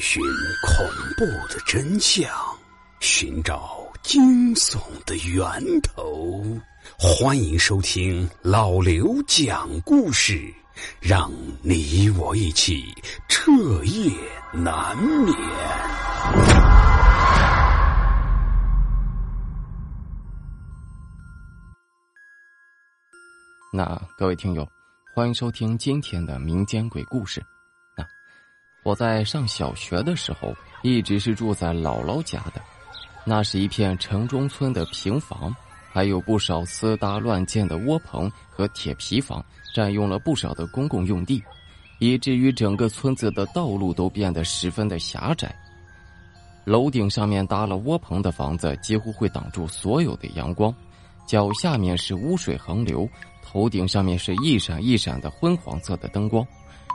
寻恐怖的真相，寻找惊悚的源头。欢迎收听老刘讲故事，让你我一起彻夜难眠。那各位听友，欢迎收听今天的民间鬼故事。我在上小学的时候，一直是住在姥姥家的。那是一片城中村的平房，还有不少私搭乱建的窝棚和铁皮房，占用了不少的公共用地，以至于整个村子的道路都变得十分的狭窄。楼顶上面搭了窝棚的房子，几乎会挡住所有的阳光。脚下面是污水横流，头顶上面是一闪一闪的昏黄色的灯光，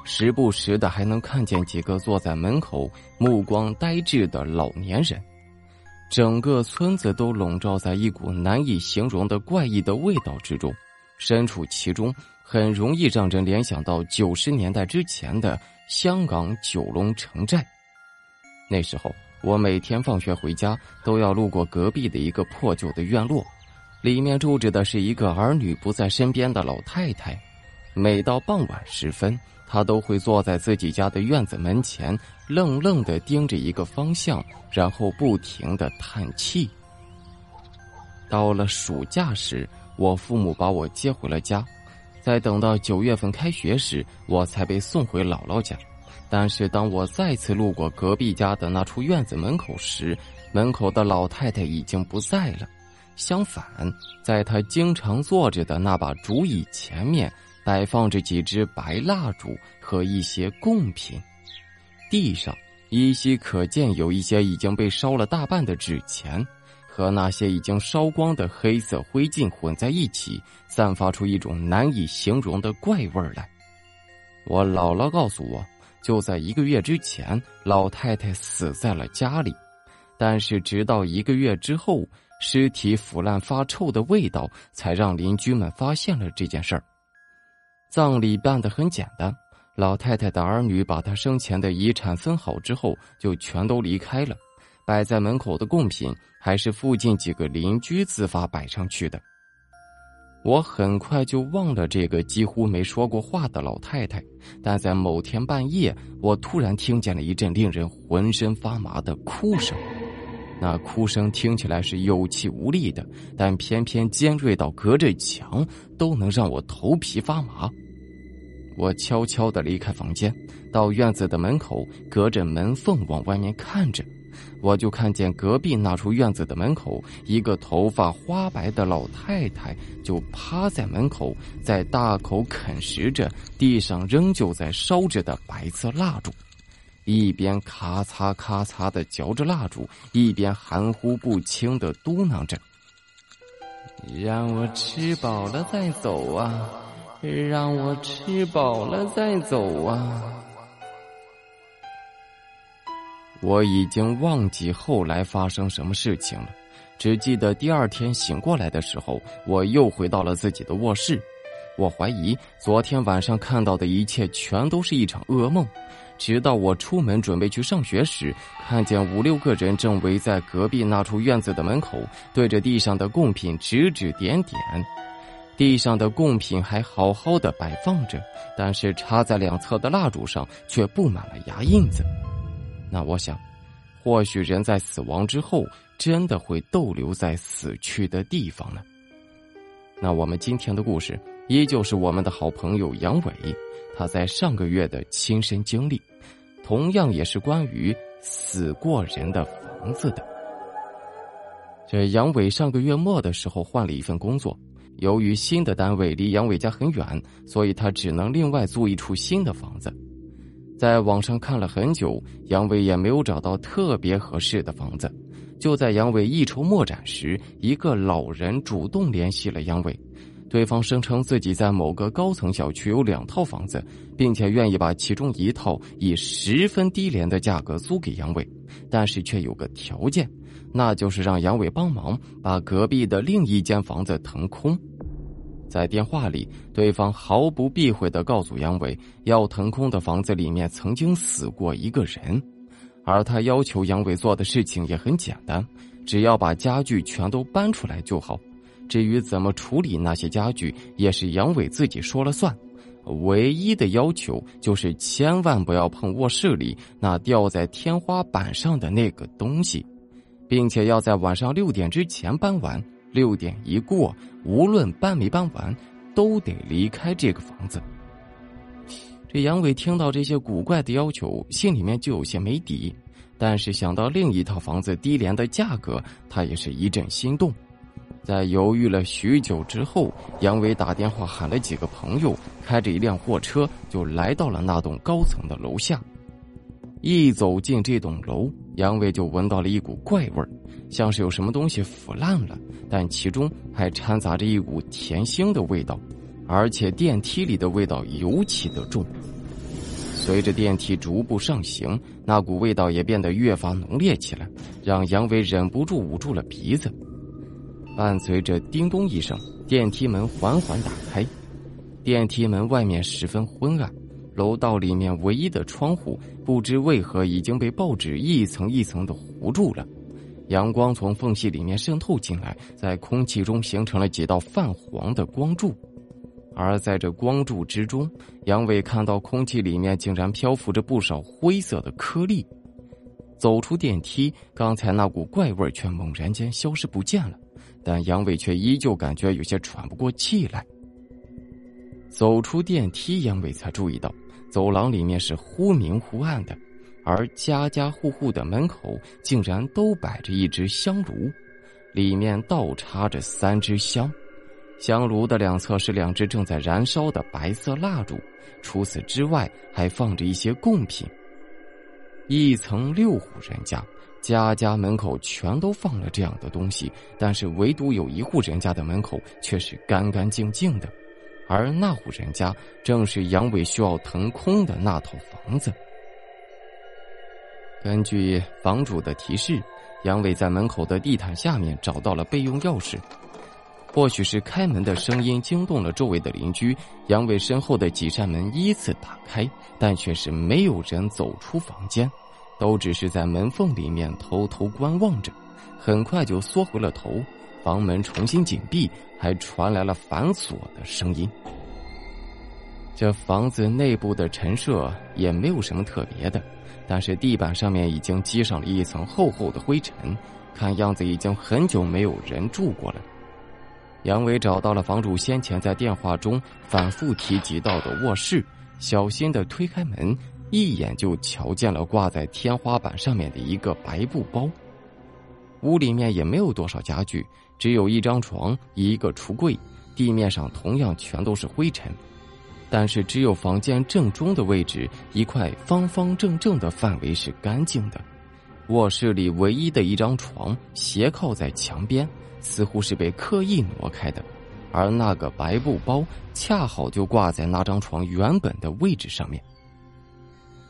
时不时的还能看见几个坐在门口目光呆滞的老年人。整个村子都笼罩在一股难以形容的怪异的味道之中，身处其中很容易让人联想到九十年代之前的香港九龙城寨。那时候我每天放学回家都要路过隔壁的一个破旧的院落。里面住着的是一个儿女不在身边的老太太，每到傍晚时分，他都会坐在自己家的院子门前，愣愣的盯着一个方向，然后不停的叹气。到了暑假时，我父母把我接回了家，在等到九月份开学时，我才被送回姥姥家。但是当我再次路过隔壁家的那处院子门口时，门口的老太太已经不在了。相反，在她经常坐着的那把竹椅前面，摆放着几支白蜡烛和一些贡品。地上依稀可见有一些已经被烧了大半的纸钱，和那些已经烧光的黑色灰烬混在一起，散发出一种难以形容的怪味来。我姥姥告诉我，就在一个月之前，老太太死在了家里，但是直到一个月之后。尸体腐烂发臭的味道，才让邻居们发现了这件事儿。葬礼办得很简单，老太太的儿女把她生前的遗产分好之后，就全都离开了。摆在门口的贡品，还是附近几个邻居自发摆上去的。我很快就忘了这个几乎没说过话的老太太，但在某天半夜，我突然听见了一阵令人浑身发麻的哭声。那哭声听起来是有气无力的，但偏偏尖锐到隔着墙都能让我头皮发麻。我悄悄的离开房间，到院子的门口，隔着门缝往外面看着，我就看见隔壁那处院子的门口，一个头发花白的老太太就趴在门口，在大口啃食着地上仍旧在烧着的白色蜡烛。一边咔嚓咔嚓的嚼着蜡烛，一边含糊不清的嘟囔着：“让我吃饱了再走啊，让我吃饱了再走啊。”我已经忘记后来发生什么事情了，只记得第二天醒过来的时候，我又回到了自己的卧室。我怀疑昨天晚上看到的一切全都是一场噩梦。直到我出门准备去上学时，看见五六个人正围在隔壁那处院子的门口，对着地上的贡品指指点点。地上的贡品还好好的摆放着，但是插在两侧的蜡烛上却布满了牙印子。那我想，或许人在死亡之后真的会逗留在死去的地方呢。那我们今天的故事依旧是我们的好朋友杨伟。他在上个月的亲身经历，同样也是关于死过人的房子的。这杨伟上个月末的时候换了一份工作，由于新的单位离杨伟家很远，所以他只能另外租一处新的房子。在网上看了很久，杨伟也没有找到特别合适的房子。就在杨伟一筹莫展时，一个老人主动联系了杨伟。对方声称自己在某个高层小区有两套房子，并且愿意把其中一套以十分低廉的价格租给杨伟，但是却有个条件，那就是让杨伟帮忙把隔壁的另一间房子腾空。在电话里，对方毫不避讳的告诉杨伟，要腾空的房子里面曾经死过一个人，而他要求杨伟做的事情也很简单，只要把家具全都搬出来就好。至于怎么处理那些家具，也是杨伟自己说了算。唯一的要求就是千万不要碰卧室里那吊在天花板上的那个东西，并且要在晚上六点之前搬完。六点一过，无论搬没搬完，都得离开这个房子。这杨伟听到这些古怪的要求，心里面就有些没底。但是想到另一套房子低廉的价格，他也是一阵心动。在犹豫了许久之后，杨伟打电话喊了几个朋友，开着一辆货车就来到了那栋高层的楼下。一走进这栋楼，杨伟就闻到了一股怪味儿，像是有什么东西腐烂了，但其中还掺杂着一股甜腥的味道。而且电梯里的味道尤其的重。随着电梯逐步上行，那股味道也变得越发浓烈起来，让杨伟忍不住捂住了鼻子。伴随着叮咚一声，电梯门缓缓打开。电梯门外面十分昏暗，楼道里面唯一的窗户不知为何已经被报纸一层一层的糊住了，阳光从缝隙里面渗透进来，在空气中形成了几道泛黄的光柱。而在这光柱之中，杨伟看到空气里面竟然漂浮着不少灰色的颗粒。走出电梯，刚才那股怪味却猛然间消失不见了，但杨伟却依旧感觉有些喘不过气来。走出电梯，杨伟才注意到走廊里面是忽明忽暗的，而家家户户的门口竟然都摆着一只香炉，里面倒插着三支香。香炉的两侧是两只正在燃烧的白色蜡烛，除此之外还放着一些贡品。一层六户人家，家家门口全都放了这样的东西，但是唯独有一户人家的门口却是干干净净的，而那户人家正是杨伟需要腾空的那套房子。根据房主的提示，杨伟在门口的地毯下面找到了备用钥匙。或许是开门的声音惊动了周围的邻居，杨伟身后的几扇门依次打开，但却是没有人走出房间，都只是在门缝里面偷偷观望着。很快就缩回了头，房门重新紧闭，还传来了反锁的声音。这房子内部的陈设也没有什么特别的，但是地板上面已经积上了一层厚厚的灰尘，看样子已经很久没有人住过了。杨伟找到了房主先前在电话中反复提及到的卧室，小心的推开门，一眼就瞧见了挂在天花板上面的一个白布包。屋里面也没有多少家具，只有一张床、一个橱柜，地面上同样全都是灰尘。但是只有房间正中的位置一块方方正正的范围是干净的。卧室里唯一的一张床斜靠在墙边。似乎是被刻意挪开的，而那个白布包恰好就挂在那张床原本的位置上面。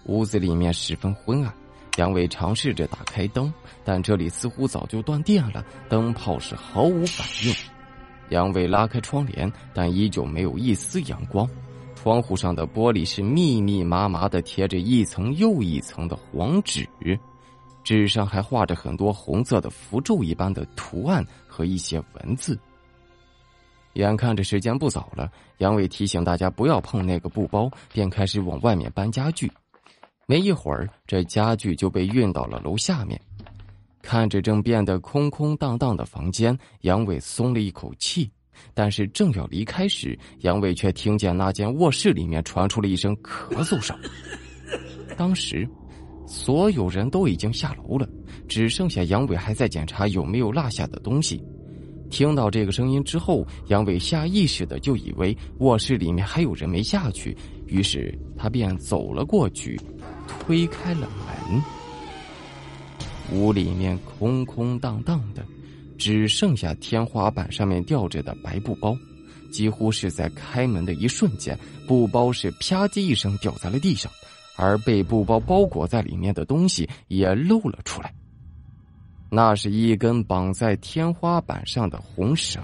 屋子里面十分昏暗，杨伟尝试着打开灯，但这里似乎早就断电了，灯泡是毫无反应。杨伟拉开窗帘，但依旧没有一丝阳光。窗户上的玻璃是密密麻麻的贴着一层又一层的黄纸。纸上还画着很多红色的符咒一般的图案和一些文字。眼看着时间不早了，杨伟提醒大家不要碰那个布包，便开始往外面搬家具。没一会儿，这家具就被运到了楼下面。看着正变得空空荡荡的房间，杨伟松了一口气。但是正要离开时，杨伟却听见那间卧室里面传出了一声咳嗽声。当时。所有人都已经下楼了，只剩下杨伟还在检查有没有落下的东西。听到这个声音之后，杨伟下意识的就以为卧室里面还有人没下去，于是他便走了过去，推开了门。屋里面空空荡荡的，只剩下天花板上面吊着的白布包。几乎是在开门的一瞬间，布包是啪叽一声掉在了地上。而被布包包裹在里面的东西也露了出来。那是一根绑在天花板上的红绳，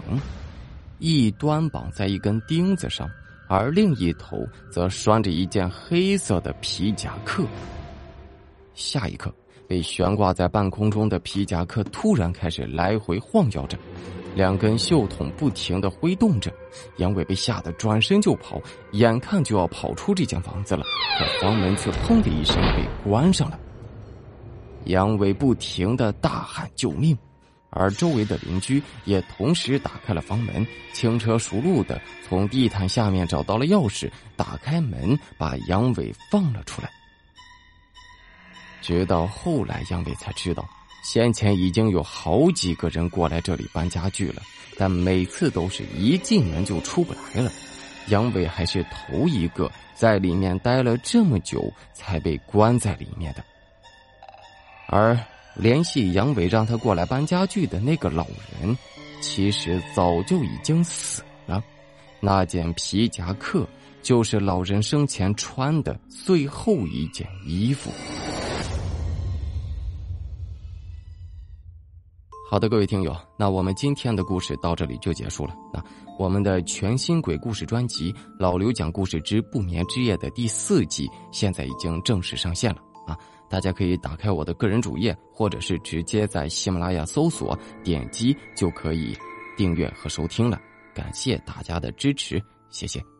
一端绑在一根钉子上，而另一头则拴着一件黑色的皮夹克。下一刻，被悬挂在半空中的皮夹克突然开始来回晃摇着，两根袖筒不停的挥动着。杨伟被吓得转身就跑，眼看就要跑出这间房子了，可房门却砰的一声被关上了。杨伟不停的大喊救命。而周围的邻居也同时打开了房门，轻车熟路的从地毯下面找到了钥匙，打开门把杨伟放了出来。直到后来，杨伟才知道，先前已经有好几个人过来这里搬家具了，但每次都是一进门就出不来了。杨伟还是头一个在里面待了这么久才被关在里面的，而。联系杨伟让他过来搬家具的那个老人，其实早就已经死了。那件皮夹克就是老人生前穿的最后一件衣服。好的，各位听友，那我们今天的故事到这里就结束了。那我们的全新鬼故事专辑《老刘讲故事之不眠之夜》的第四季现在已经正式上线了啊！大家可以打开我的个人主页，或者是直接在喜马拉雅搜索点击就可以订阅和收听了。感谢大家的支持，谢谢。